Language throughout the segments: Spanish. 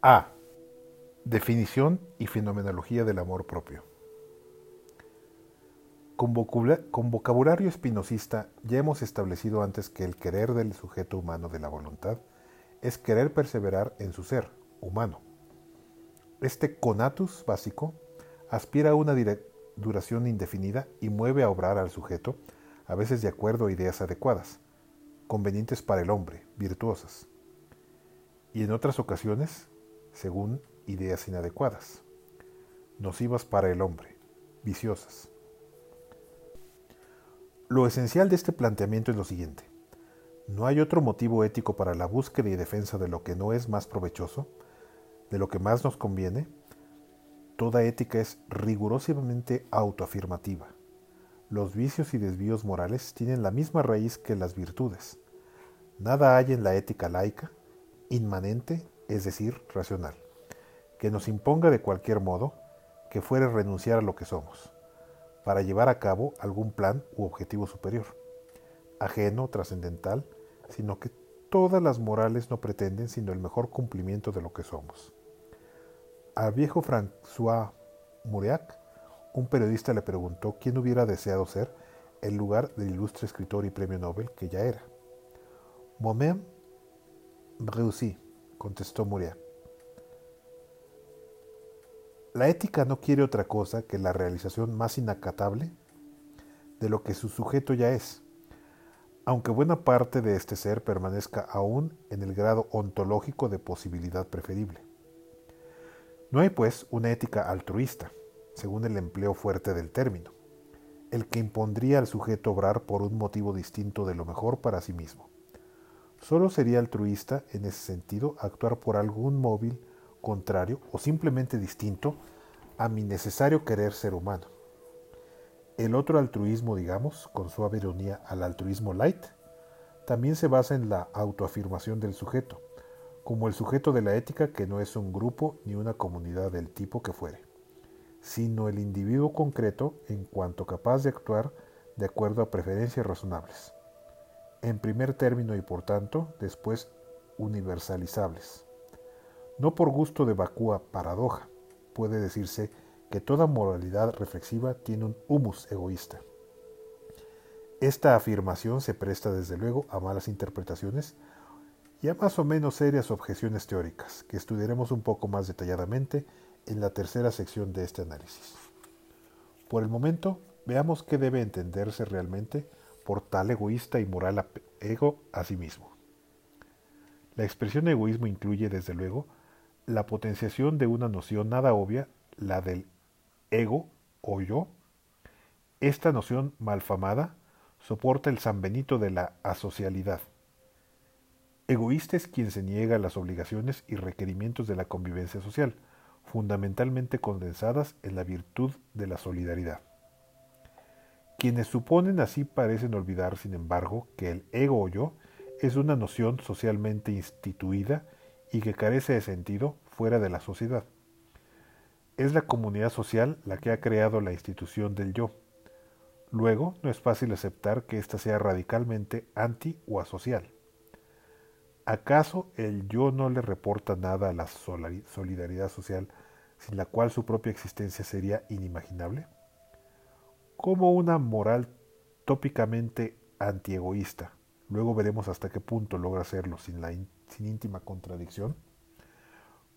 A. Definición y fenomenología del amor propio. Con, vocabulario espinosista ya hemos establecido antes que el querer del sujeto humano de la voluntad es querer perseverar en su ser humano. Este conatus básico aspira a una duración indefinida y mueve a obrar al sujeto, a veces de acuerdo a ideas adecuadas, convenientes para el hombre, virtuosas, y en otras ocasiones, según ideas inadecuadas, nocivas para el hombre, viciosas. Lo esencial de este planteamiento es lo siguiente. No hay otro motivo ético para la búsqueda y defensa de lo que no es más provechoso, de lo que más nos conviene. Toda ética es rigurosamente autoafirmativa. Los vicios y desvíos morales tienen la misma raíz que las virtudes. Nada hay en la ética laica, inmanente, es decir, racional, que nos imponga de cualquier modo que fuere renunciar a lo que somos para llevar a cabo algún plan u objetivo superior, ajeno, trascendental, sino que todas las morales no pretenden sino el mejor cumplimiento de lo que somos. Al viejo François Mauriac, un periodista le preguntó quién hubiera deseado ser el lugar del ilustre escritor y premio Nobel que ya era. Moi-même réussi, contestó Mauriac. La ética no quiere otra cosa que la realización más inacatable de lo que su sujeto ya es, aunque buena parte de este ser permanezca aún en el grado ontológico de posibilidad preferible. No hay, pues, una ética altruista, según el empleo fuerte del término, el que impondría al sujeto obrar por un motivo distinto de lo mejor para sí mismo. Solo sería altruista en ese sentido actuar por algún móvil contrario o simplemente distinto a mi necesario querer ser humano. El otro altruismo, digamos, con suave ironía al altruismo light, también se basa en la autoafirmación del sujeto, como el sujeto de la ética que no es un grupo ni una comunidad del tipo que fuere, sino el individuo concreto en cuanto capaz de actuar de acuerdo a preferencias razonables. En primer término y por tanto, después universalizables no por gusto de vacúa paradoja, puede decirse que toda moralidad reflexiva tiene un humus egoísta. Esta afirmación se presta desde luego a malas interpretaciones y a más o menos serias objeciones teóricas, que estudiaremos un poco más detalladamente en la tercera sección de este análisis. Por el momento, veamos qué debe entenderse realmente por tal egoísta y moral ego a sí mismo. La expresión egoísmo incluye, desde luego, la potenciación de una noción nada obvia, la del ego o yo. Esta noción malfamada soporta el San Benito de la asocialidad. Egoísta es quien se niega a las obligaciones y requerimientos de la convivencia social, fundamentalmente condensadas en la virtud de la solidaridad. Quienes suponen así parecen olvidar, sin embargo, que el ego o yo es una noción socialmente instituida y que carece de sentido fuera de la sociedad. Es la comunidad social la que ha creado la institución del yo. Luego, no es fácil aceptar que ésta sea radicalmente anti o asocial. ¿Acaso el yo no le reporta nada a la solidaridad social sin la cual su propia existencia sería inimaginable? Como una moral tópicamente antiegoísta, luego veremos hasta qué punto logra hacerlo sin la sin íntima contradicción,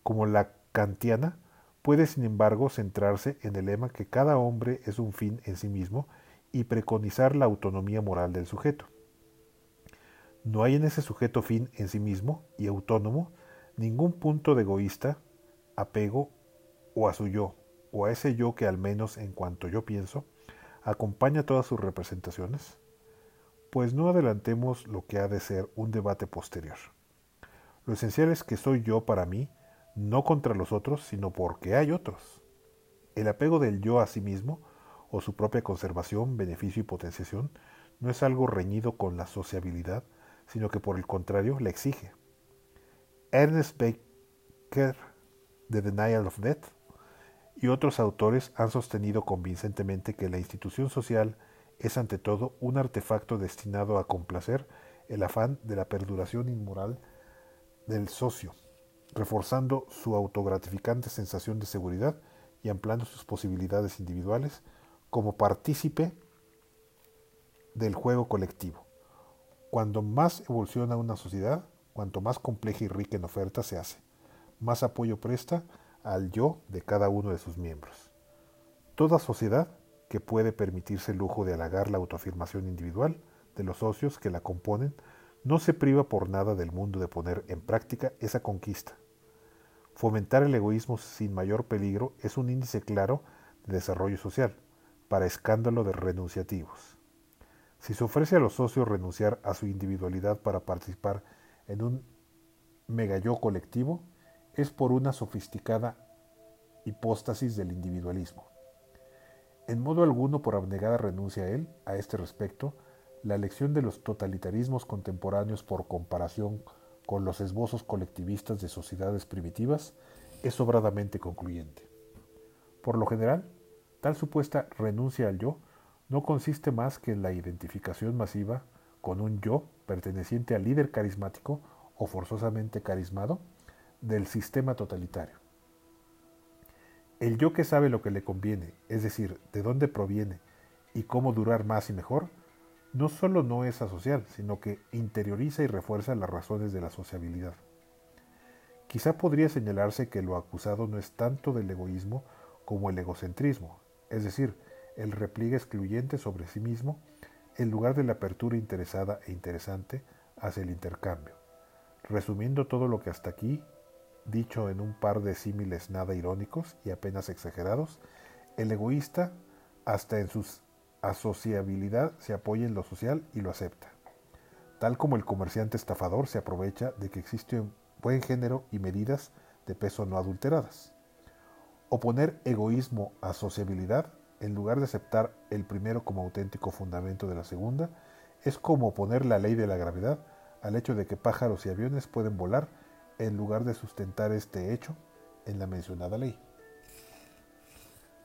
como la kantiana, puede sin embargo centrarse en el lema que cada hombre es un fin en sí mismo y preconizar la autonomía moral del sujeto. No hay en ese sujeto fin en sí mismo y autónomo ningún punto de egoísta, apego o a su yo, o a ese yo que al menos en cuanto yo pienso, acompaña todas sus representaciones, pues no adelantemos lo que ha de ser un debate posterior. Lo esencial es que soy yo para mí, no contra los otros, sino porque hay otros. El apego del yo a sí mismo, o su propia conservación, beneficio y potenciación, no es algo reñido con la sociabilidad, sino que por el contrario la exige. Ernest Baker, The Denial of Death, y otros autores han sostenido convincentemente que la institución social es ante todo un artefacto destinado a complacer el afán de la perduración inmoral del socio, reforzando su autogratificante sensación de seguridad y ampliando sus posibilidades individuales como partícipe del juego colectivo. Cuando más evoluciona una sociedad, cuanto más compleja y rica en oferta se hace, más apoyo presta al yo de cada uno de sus miembros. Toda sociedad que puede permitirse el lujo de halagar la autoafirmación individual de los socios que la componen no se priva por nada del mundo de poner en práctica esa conquista. Fomentar el egoísmo sin mayor peligro es un índice claro de desarrollo social, para escándalo de renunciativos. Si se ofrece a los socios renunciar a su individualidad para participar en un megayo colectivo, es por una sofisticada hipóstasis del individualismo. En modo alguno por abnegada renuncia a él, a este respecto, la elección de los totalitarismos contemporáneos por comparación con los esbozos colectivistas de sociedades primitivas es sobradamente concluyente. Por lo general, tal supuesta renuncia al yo no consiste más que en la identificación masiva con un yo perteneciente al líder carismático o forzosamente carismado del sistema totalitario. El yo que sabe lo que le conviene, es decir, de dónde proviene y cómo durar más y mejor, no solo no es asocial, sino que interioriza y refuerza las razones de la sociabilidad. Quizá podría señalarse que lo acusado no es tanto del egoísmo como el egocentrismo, es decir, el repliegue excluyente sobre sí mismo en lugar de la apertura interesada e interesante hacia el intercambio. Resumiendo todo lo que hasta aquí, dicho en un par de símiles nada irónicos y apenas exagerados, el egoísta, hasta en su asociabilidad, se apoya en lo social y lo acepta, tal como el comerciante estafador se aprovecha de que existe un buen género y medidas de peso no adulteradas. Oponer egoísmo a sociabilidad en lugar de aceptar el primero como auténtico fundamento de la segunda, es como oponer la ley de la gravedad al hecho de que pájaros y aviones pueden volar en lugar de sustentar este hecho en la mencionada ley.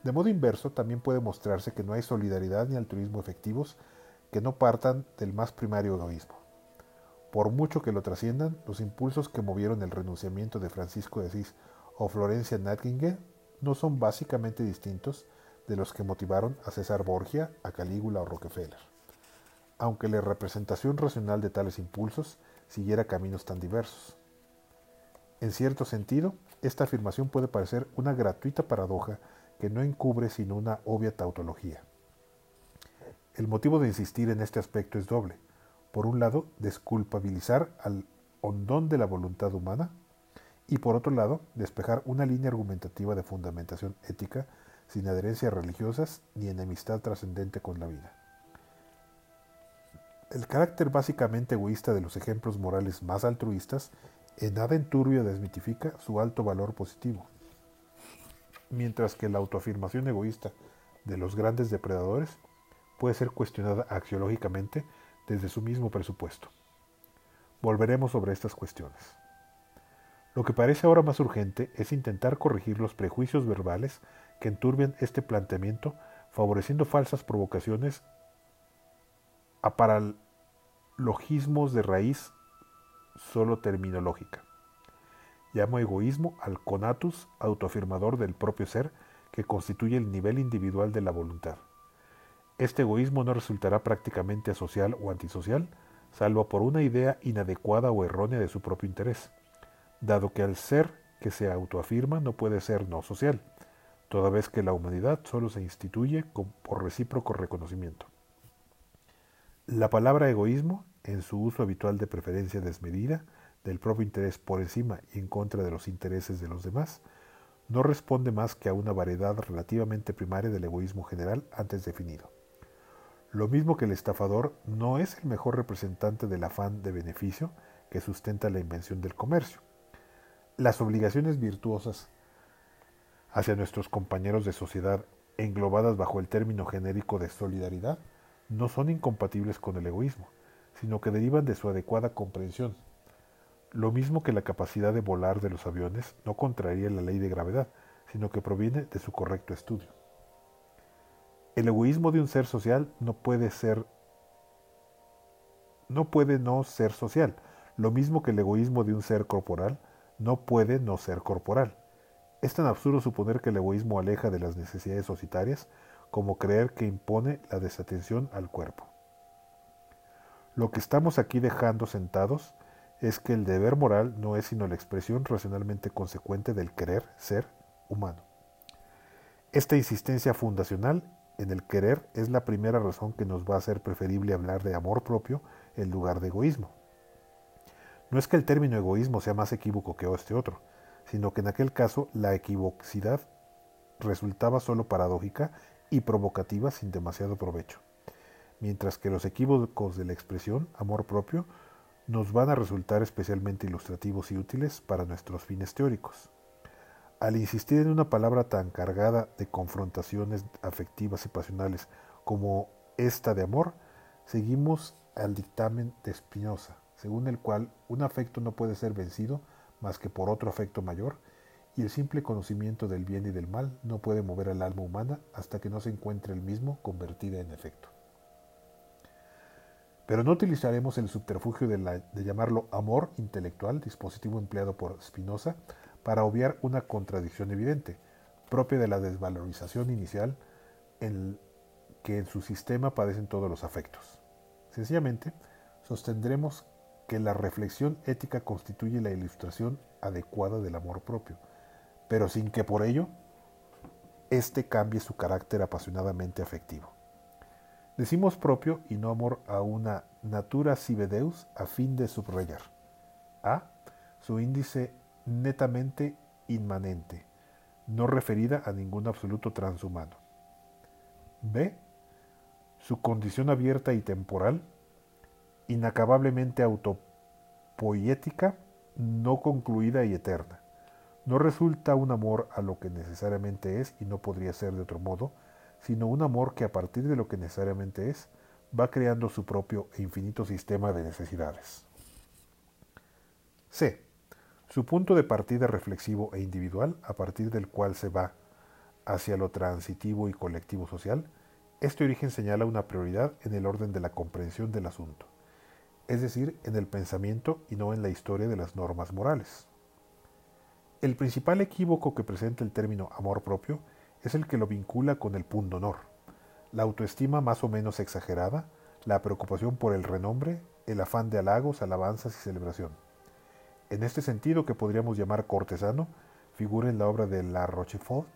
De modo inverso, también puede mostrarse que no hay solidaridad ni altruismo efectivos que no partan del más primario egoísmo. Por mucho que lo trasciendan, los impulsos que movieron el renunciamiento de Francisco de Asís o Florencia Nightingale no son básicamente distintos de los que motivaron a César Borgia, a Calígula o Rockefeller, aunque la representación racional de tales impulsos siguiera caminos tan diversos. En cierto sentido, esta afirmación puede parecer una gratuita paradoja que no encubre sino una obvia tautología. El motivo de insistir en este aspecto es doble. Por un lado, desculpabilizar al hondón de la voluntad humana y por otro lado, despejar una línea argumentativa de fundamentación ética sin adherencias religiosas ni enemistad trascendente con la vida. El carácter básicamente egoísta de los ejemplos morales más altruistas en nada enturbio desmitifica su alto valor positivo, mientras que la autoafirmación egoísta de los grandes depredadores puede ser cuestionada axiológicamente desde su mismo presupuesto. Volveremos sobre estas cuestiones. Lo que parece ahora más urgente es intentar corregir los prejuicios verbales que enturbian este planteamiento, favoreciendo falsas provocaciones a paralogismos de raíz solo terminológica. Llamo egoísmo al conatus autoafirmador del propio ser que constituye el nivel individual de la voluntad. Este egoísmo no resultará prácticamente asocial o antisocial, salvo por una idea inadecuada o errónea de su propio interés, dado que al ser que se autoafirma no puede ser no social, toda vez que la humanidad solo se instituye por recíproco reconocimiento. La palabra egoísmo, en su uso habitual de preferencia desmedida, del propio interés por encima y en contra de los intereses de los demás, no responde más que a una variedad relativamente primaria del egoísmo general antes definido. Lo mismo que el estafador no es el mejor representante del afán de beneficio que sustenta la invención del comercio. Las obligaciones virtuosas hacia nuestros compañeros de sociedad englobadas bajo el término genérico de solidaridad no son incompatibles con el egoísmo, sino que derivan de su adecuada comprensión. Lo mismo que la capacidad de volar de los aviones no contraría la ley de gravedad, sino que proviene de su correcto estudio. El egoísmo de un ser social no puede ser no puede no ser social, lo mismo que el egoísmo de un ser corporal no puede no ser corporal. Es tan absurdo suponer que el egoísmo aleja de las necesidades societarias como creer que impone la desatención al cuerpo. Lo que estamos aquí dejando sentados es que el deber moral no es sino la expresión racionalmente consecuente del querer ser humano. Esta insistencia fundacional en el querer es la primera razón que nos va a hacer preferible hablar de amor propio en lugar de egoísmo. No es que el término egoísmo sea más equívoco que este otro, sino que en aquel caso la equivocidad resultaba solo paradójica y provocativa sin demasiado provecho, mientras que los equívocos de la expresión amor propio nos van a resultar especialmente ilustrativos y útiles para nuestros fines teóricos. Al insistir en una palabra tan cargada de confrontaciones afectivas y pasionales como esta de amor, seguimos al dictamen de Spinoza, según el cual un afecto no puede ser vencido más que por otro afecto mayor, y el simple conocimiento del bien y del mal no puede mover al alma humana hasta que no se encuentre el mismo convertida en efecto. Pero no utilizaremos el subterfugio de, llamarlo amor intelectual, dispositivo empleado por Spinoza, para obviar una contradicción evidente, propia de la desvalorización inicial en que en su sistema padecen todos los afectos. Sencillamente, sostendremos que la reflexión ética constituye la ilustración adecuada del amor propio, pero sin que por ello éste cambie su carácter apasionadamente afectivo. Decimos propio y no amor a una natura sive deus a fin de subrayar. A. Su índice netamente inmanente, no referida a ningún absoluto transhumano. B. Su condición abierta y temporal inacabablemente autopoética, no concluida y eterna. No resulta un amor a lo que necesariamente es y no podría ser de otro modo, sino un amor que a partir de lo que necesariamente es, va creando su propio e infinito sistema de necesidades. C. Su punto de partida reflexivo e individual, a partir del cual se va hacia lo transitivo y colectivo social, este origen señala una prioridad en el orden de la comprensión del asunto es decir, en el pensamiento y no en la historia de las normas morales. El principal equívoco que presenta el término amor propio es el que lo vincula con el punto honor, la autoestima más o menos exagerada, la preocupación por el renombre, el afán de halagos, alabanzas y celebración. En este sentido, que podríamos llamar cortesano, figura en la obra de La Rochefort,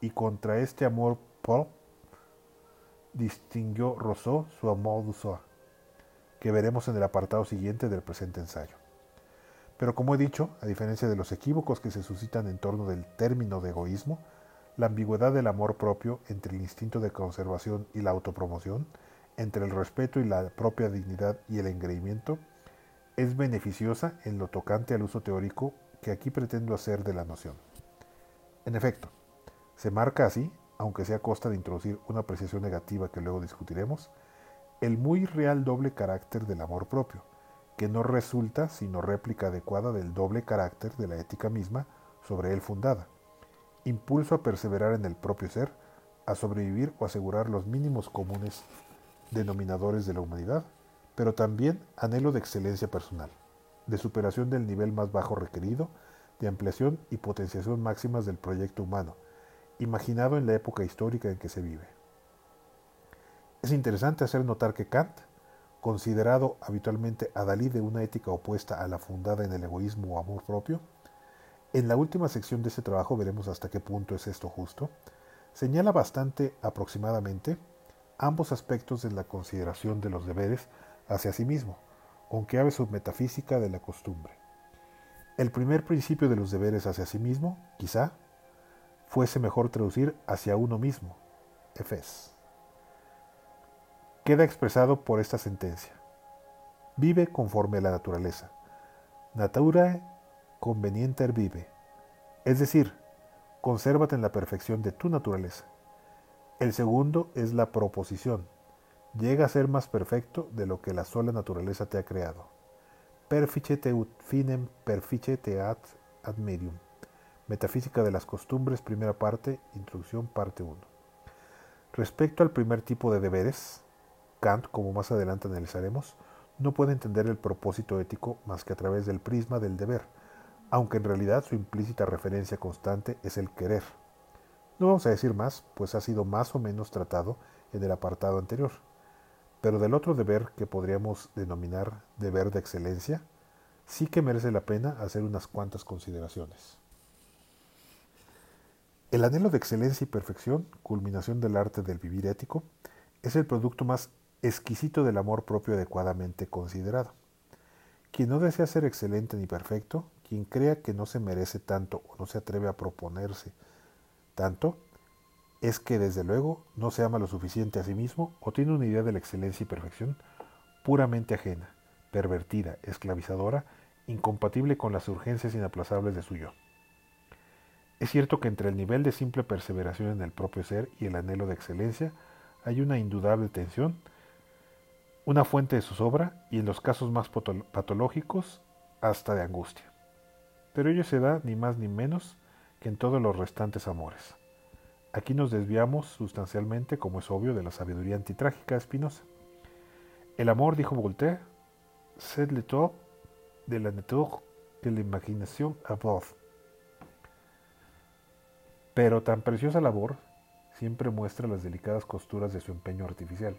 y contra este amor propio distinguió Rousseau su amor du soi que veremos en el apartado siguiente del presente ensayo. Pero como he dicho, a diferencia de los equívocos que se suscitan en torno del término de egoísmo, la ambigüedad del amor propio entre el instinto de conservación y la autopromoción, entre el respeto y la propia dignidad y el engreimiento, es beneficiosa en lo tocante al uso teórico que aquí pretendo hacer de la noción. En efecto, se marca así, aunque sea a costa de introducir una apreciación negativa que luego discutiremos, el muy real doble carácter del amor propio, que no resulta sino réplica adecuada del doble carácter de la ética misma sobre él fundada, impulso a perseverar en el propio ser, a sobrevivir o asegurar los mínimos comunes denominadores de la humanidad, pero también anhelo de excelencia personal, de superación del nivel más bajo requerido, de ampliación y potenciación máximas del proyecto humano, imaginado en la época histórica en que se vive. Es interesante hacer notar que Kant, considerado habitualmente adalid de una ética opuesta a la fundada en el egoísmo o amor propio, en la última sección de este trabajo veremos hasta qué punto es esto justo, señala bastante aproximadamente ambos aspectos de la consideración de los deberes hacia sí mismo, aunque abre su metafísica de la costumbre. El primer principio de los deberes hacia sí mismo, quizá, fuese mejor traducir hacia uno mismo, Efes queda expresado por esta sentencia. Vive conforme a la naturaleza. Natura convenienter vive. Es decir, consérvate en la perfección de tu naturaleza. El segundo es la proposición. Llega a ser más perfecto de lo que la sola naturaleza te ha creado. Perficete ut finem perficete ad ad medium. Metafísica de las costumbres, primera parte, introducción, parte 1. Respecto al primer tipo de deberes, Kant, como más adelante analizaremos, no puede entender el propósito ético más que a través del prisma del deber, aunque en realidad su implícita referencia constante es el querer. No vamos a decir más, pues ha sido más o menos tratado en el apartado anterior. Pero del otro deber que podríamos denominar deber de excelencia, sí que merece la pena hacer unas cuantas consideraciones. El anhelo de excelencia y perfección, culminación del arte del vivir ético, es el producto más exquisito del amor propio adecuadamente considerado. Quien no desea ser excelente ni perfecto, quien crea que no se merece tanto o no se atreve a proponerse tanto, es que desde luego no se ama lo suficiente a sí mismo o tiene una idea de la excelencia y perfección puramente ajena, pervertida, esclavizadora, incompatible con las urgencias inaplazables de su yo. Es cierto que entre el nivel de simple perseveración en el propio ser y el anhelo de excelencia hay una indudable tensión, una fuente de zozobra y en los casos más patológicos hasta de angustia. Pero ello se da ni más ni menos que en todos los restantes amores. Aquí nos desviamos sustancialmente, como es obvio, de la sabiduría antitrágica de Spinoza. El amor, dijo Voltaire, c'est le top de la nature que la imaginación above. Pero tan preciosa labor siempre muestra las delicadas costuras de su empeño artificial.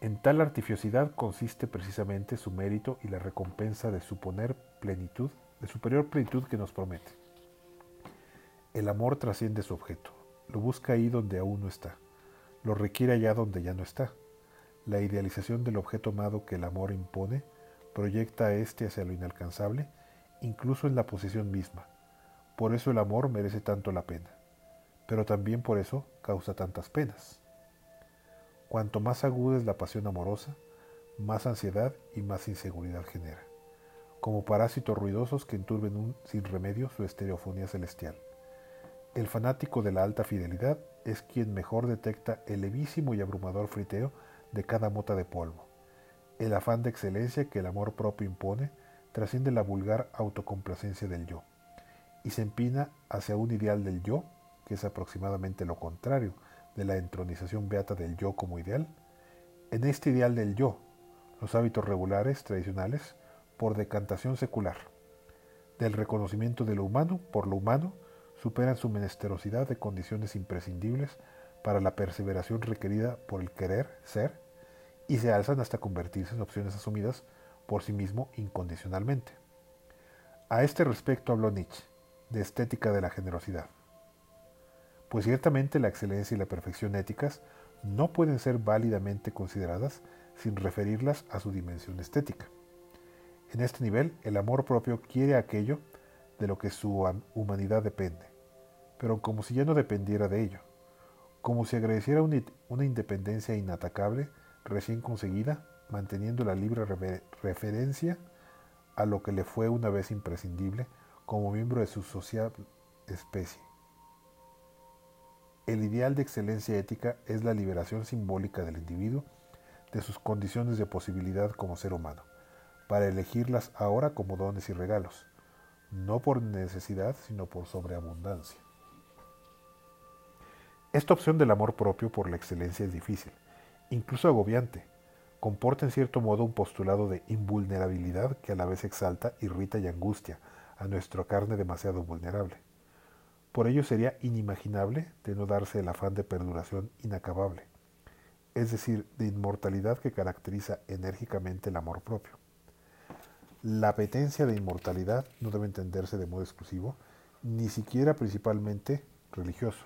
En tal artificiosidad consiste precisamente su mérito y la recompensa de suponer plenitud, de superior plenitud que nos promete. El amor trasciende su objeto, lo busca ahí donde aún no está, lo requiere allá donde ya no está. La idealización del objeto amado que el amor impone proyecta a éste hacia lo inalcanzable, incluso en la posesión misma, por eso el amor merece tanto la pena, pero también por eso causa tantas penas. Cuanto más aguda es la pasión amorosa, más ansiedad y más inseguridad genera, como parásitos ruidosos que enturben sin remedio su estereofonía celestial. El fanático de la alta fidelidad es quien mejor detecta el levísimo y abrumador friteo de cada mota de polvo. El afán de excelencia que el amor propio impone trasciende la vulgar autocomplacencia del yo y se empina hacia un ideal del yo, que es aproximadamente lo contrario de la entronización beata del yo como ideal. En este ideal del yo, los hábitos regulares tradicionales, por decantación secular, del reconocimiento de lo humano por lo humano, superan su menesterosidad de condiciones imprescindibles para la perseveración requerida por el querer ser y se alzan hasta convertirse en opciones asumidas por sí mismo incondicionalmente. A este respecto habló Nietzsche de estética de la generosidad. Pues ciertamente la excelencia y la perfección éticas no pueden ser válidamente consideradas sin referirlas a su dimensión estética. En este nivel, el amor propio quiere aquello de lo que su humanidad depende, pero como si ya no dependiera de ello, como si agradeciera una independencia inatacable recién conseguida, manteniendo la libre referencia a lo que le fue una vez imprescindible como miembro de su social especie. El ideal de excelencia ética es la liberación simbólica del individuo de sus condiciones de posibilidad como ser humano, para elegirlas ahora como dones y regalos, no por necesidad, sino por sobreabundancia. Esta opción del amor propio por la excelencia es difícil, incluso agobiante. Comporta en cierto modo un postulado de invulnerabilidad que a la vez exalta, irrita y angustia a nuestra carne demasiado vulnerable. Por ello sería inimaginable de no darse el afán de perduración inacabable, es decir, de inmortalidad que caracteriza enérgicamente el amor propio. La apetencia de inmortalidad no debe entenderse de modo exclusivo, ni siquiera principalmente religioso.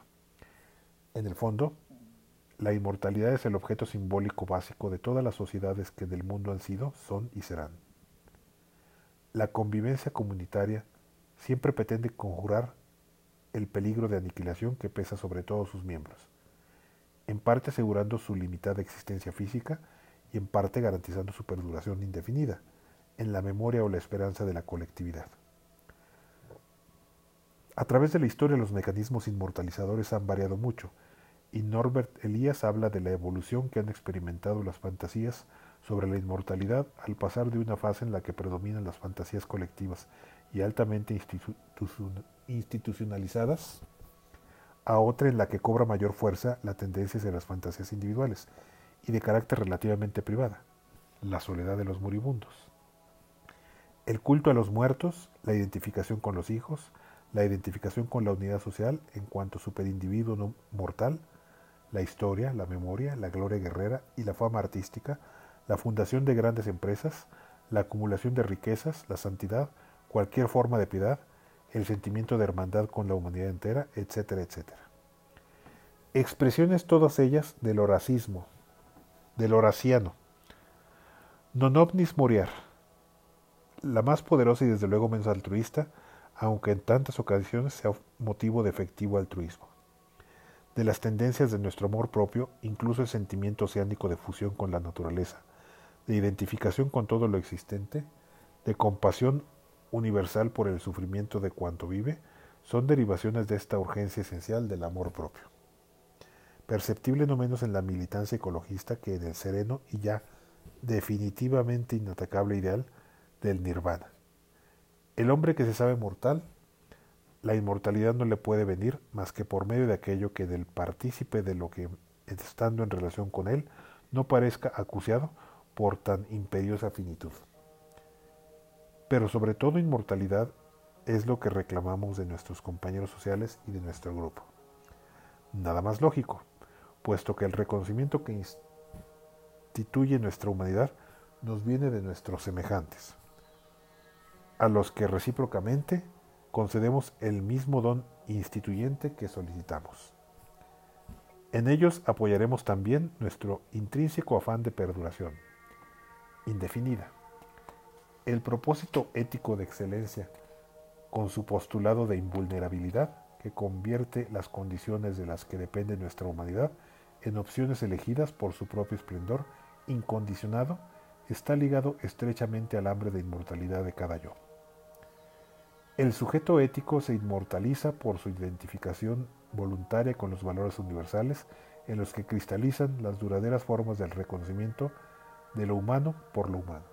En el fondo, la inmortalidad es el objeto simbólico básico de todas las sociedades que del mundo han sido, son y serán. La convivencia comunitaria siempre pretende conjurar el peligro de aniquilación que pesa sobre todos sus miembros, en parte asegurando su limitada existencia física y en parte garantizando su perduración indefinida, en la memoria o la esperanza de la colectividad. A través de la historia los mecanismos inmortalizadores han variado mucho, y Norbert Elias habla de la evolución que han experimentado las fantasías sobre la inmortalidad al pasar de una fase en la que predominan las fantasías colectivas y altamente institucionalizadas a otra en la que cobra mayor fuerza la tendencia de las fantasías individuales y de carácter relativamente privada, la soledad de los moribundos. El culto a los muertos, la identificación con los hijos, la identificación con la unidad social en cuanto superindividuo no mortal, la historia, la memoria, la gloria guerrera y la fama artística, la fundación de grandes empresas, la acumulación de riquezas, la santidad, cualquier forma de piedad, el sentimiento de hermandad con la humanidad entera, etcétera, etcétera. Expresiones todas ellas del horacismo, del horaciano. Non omnis moriar, la más poderosa y desde luego menos altruista, aunque en tantas ocasiones sea motivo de efectivo altruismo. De las tendencias de nuestro amor propio, incluso el sentimiento oceánico de fusión con la naturaleza, de identificación con todo lo existente, de compasión universal por el sufrimiento de cuanto vive, son derivaciones de esta urgencia esencial del amor propio. Perceptible no menos en la militancia ecologista que en el sereno y ya definitivamente inatacable ideal del nirvana. El hombre que se sabe mortal, la inmortalidad no le puede venir más que por medio de aquello que del partícipe de lo que, estando en relación con él, no parezca acuciado por tan imperiosa finitud. Pero sobre todo inmortalidad es lo que reclamamos de nuestros compañeros sociales y de nuestro grupo. Nada más lógico, puesto que el reconocimiento que instituye nuestra humanidad nos viene de nuestros semejantes a los que recíprocamente concedemos el mismo don instituyente que solicitamos. En ellos apoyaremos también nuestro intrínseco afán de perduración, indefinida. El propósito ético de excelencia, con su postulado de invulnerabilidad, que convierte las condiciones de las que depende nuestra humanidad en opciones elegidas por su propio esplendor incondicionado, está ligado estrechamente al hambre de inmortalidad de cada yo. El sujeto ético se inmortaliza por su identificación voluntaria con los valores universales en los que cristalizan las duraderas formas del reconocimiento de lo humano por lo humano.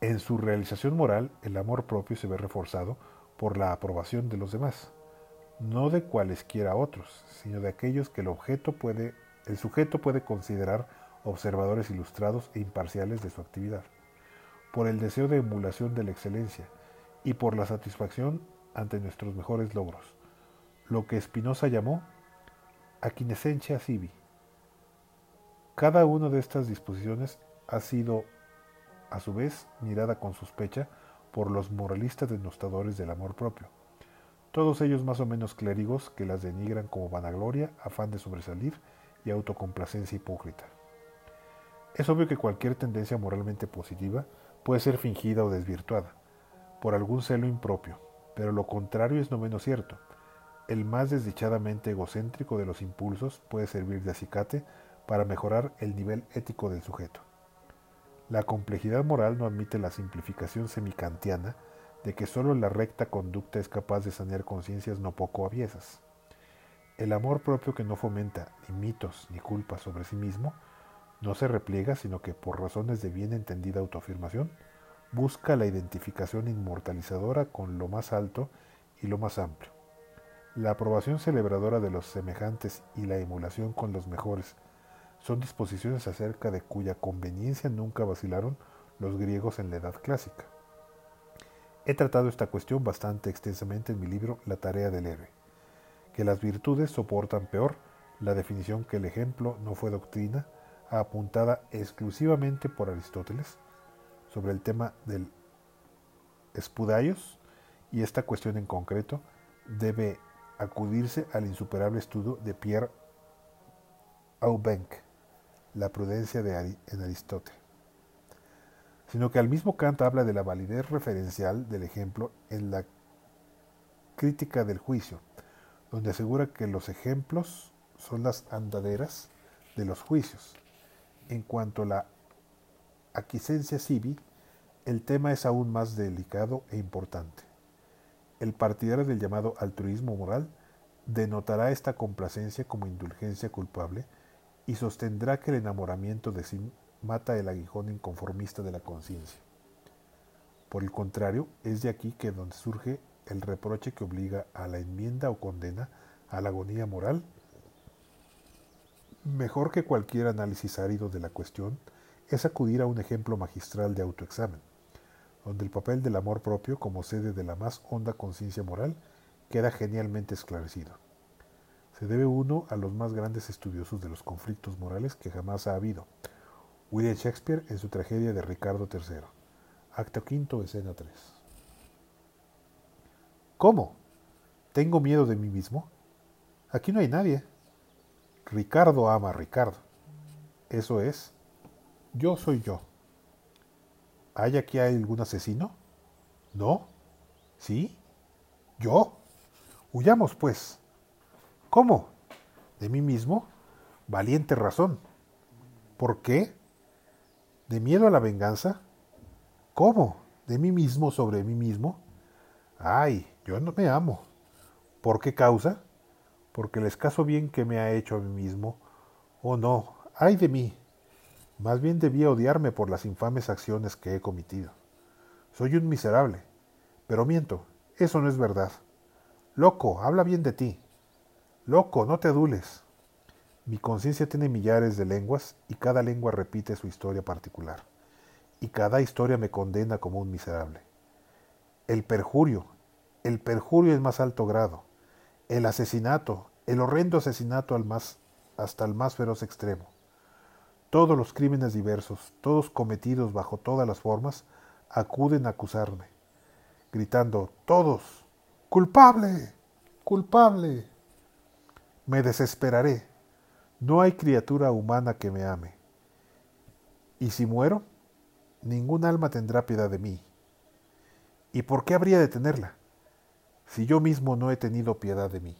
En su realización moral, el amor propio se ve reforzado por la aprobación de los demás, no de cualesquiera otros, sino de aquellos que el objeto puede, el sujeto puede considerar observadores ilustrados e imparciales de su actividad por el deseo de emulación de la excelencia y por la satisfacción ante nuestros mejores logros, lo que Spinoza llamó aquiescencia civi. Cada una de estas disposiciones ha sido, a su vez, mirada con sospecha por los moralistas denostadores del amor propio, todos ellos más o menos clérigos que las denigran como vanagloria, afán de sobresalir y autocomplacencia hipócrita. Es obvio que cualquier tendencia moralmente positiva puede ser fingida o desvirtuada por algún celo impropio, pero lo contrario es no menos cierto. El más desdichadamente egocéntrico de los impulsos puede servir de acicate para mejorar el nivel ético del sujeto. La complejidad moral no admite la simplificación semicantiana de que sólo la recta conducta es capaz de sanear conciencias no poco aviesas. El amor propio que no fomenta ni mitos ni culpas sobre sí mismo no se repliega, sino que por razones de bien entendida autoafirmación, busca la identificación inmortalizadora con lo más alto y lo más amplio. La aprobación celebradora de los semejantes y la emulación con los mejores son disposiciones acerca de cuya conveniencia nunca vacilaron los griegos en la Edad Clásica. He tratado esta cuestión bastante extensamente en mi libro La tarea del héroe, que las virtudes soportan peor la definición que el ejemplo no fue doctrina, apuntada exclusivamente por Aristóteles sobre el tema del espudaios y esta cuestión en concreto debe acudirse al insuperable estudio de Pierre Aubenc, La prudencia de en Aristóteles, sino que al mismo Kant habla de la validez referencial del ejemplo en la crítica del juicio, donde asegura que los ejemplos son las andaderas de los juicios. En cuanto a la aquiescencia civi, el tema es aún más delicado e importante. El partidario del llamado altruismo moral denotará esta complacencia como indulgencia culpable y sostendrá que el enamoramiento de sí mata el aguijón inconformista de la conciencia. Por el contrario, es de aquí que donde surge el reproche que obliga a la enmienda o condena a la agonía moral Mejor que cualquier análisis árido de la cuestión, es acudir a un ejemplo magistral de autoexamen, donde el papel del amor propio como sede de la más honda conciencia moral queda genialmente esclarecido. Se debe uno a los más grandes estudiosos de los conflictos morales que jamás ha habido. William Shakespeare en su tragedia de Ricardo III. Acto quinto, escena 3. ¿Cómo? ¿Tengo miedo de mí mismo? Aquí no hay nadie. Ricardo ama a Ricardo. Eso es, yo soy yo. ¿Hay aquí algún asesino? ¿No? ¿Sí? ¿Yo? Huyamos, pues. ¿Cómo? ¿De mí mismo? Valiente razón. ¿Por qué? ¿De miedo a la venganza? ¿Cómo? ¿De mí mismo sobre mí mismo? Ay, yo no me amo. ¿Por qué causa? Porque el escaso bien que me ha hecho a mí mismo. Oh no, ay de mí. Más bien debía odiarme por las infames acciones que he cometido. Soy un miserable. Pero miento, eso no es verdad. Loco, habla bien de ti. Loco, no te adules. Mi conciencia tiene millares de lenguas y cada lengua repite su historia particular. Y cada historia me condena como un miserable. El perjurio, el perjurio es más alto grado. El asesinato, el horrendo asesinato al más, hasta el más feroz extremo. Todos los crímenes diversos, todos cometidos bajo todas las formas, acuden a acusarme, gritando, todos, culpable, culpable. Me desesperaré. No hay criatura humana que me ame. Y si muero, ningún alma tendrá piedad de mí. ¿Y por qué habría de tenerla? Si yo mismo no he tenido piedad de mí.